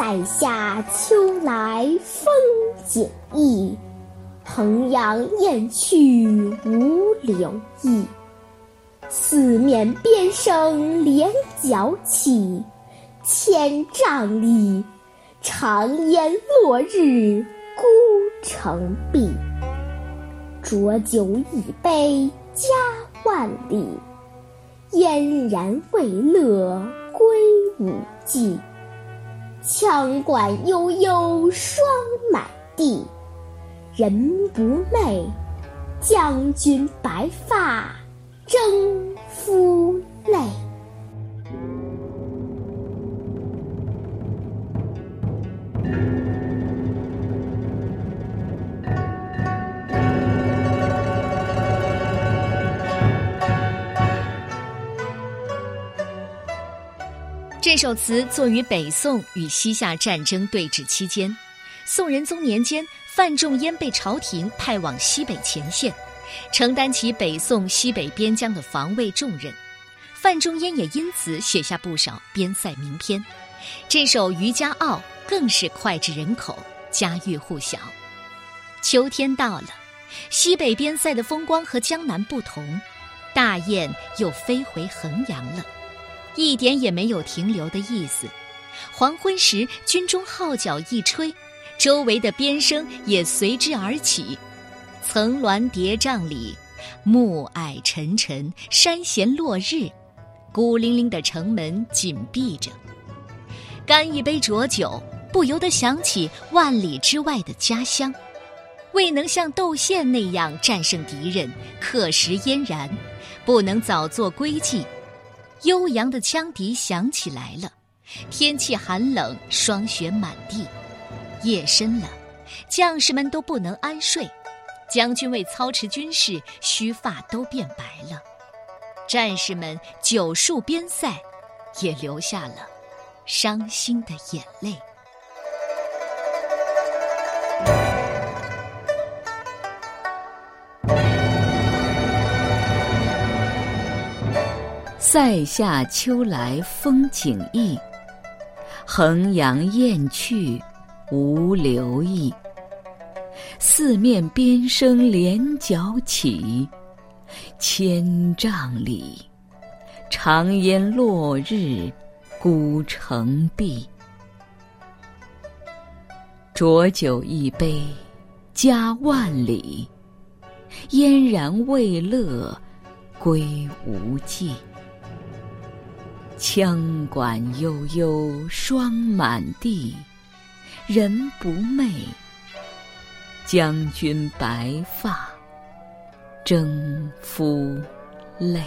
塞下秋来风景异，衡阳雁去无留意。四面边声连角起，千嶂里，长烟落日孤城闭。浊酒一杯家万里，燕然未勒归无计。羌管悠悠霜满地，人不寐，将军白发。征夫泪。这首词作于北宋与西夏战争对峙期间，宋仁宗年间，范仲淹被朝廷派往西北前线。承担起北宋西北边疆的防卫重任，范仲淹也因此写下不少边塞名篇。这首《渔家傲》更是脍炙人口，家喻户晓。秋天到了，西北边塞的风光和江南不同，大雁又飞回衡阳了，一点也没有停留的意思。黄昏时，军中号角一吹，周围的边声也随之而起。层峦叠嶂里，暮霭沉沉，山衔落日，孤零零的城门紧闭着。干一杯浊酒，不由得想起万里之外的家乡。未能像窦宪那样战胜敌人，刻石嫣然，不能早作归计。悠扬的羌笛响起来了，天气寒冷，霜雪满地，夜深了，将士们都不能安睡。将军为操持军事，须发都变白了；战士们久戍边塞，也流下了伤心的眼泪。塞下秋来风景异，衡阳雁去无留意。四面边声连角起，千丈里，长烟落日孤城闭。浊酒一杯家万里，燕然未勒归无计。羌管悠悠霜满地，人不寐。将军白发，征夫泪。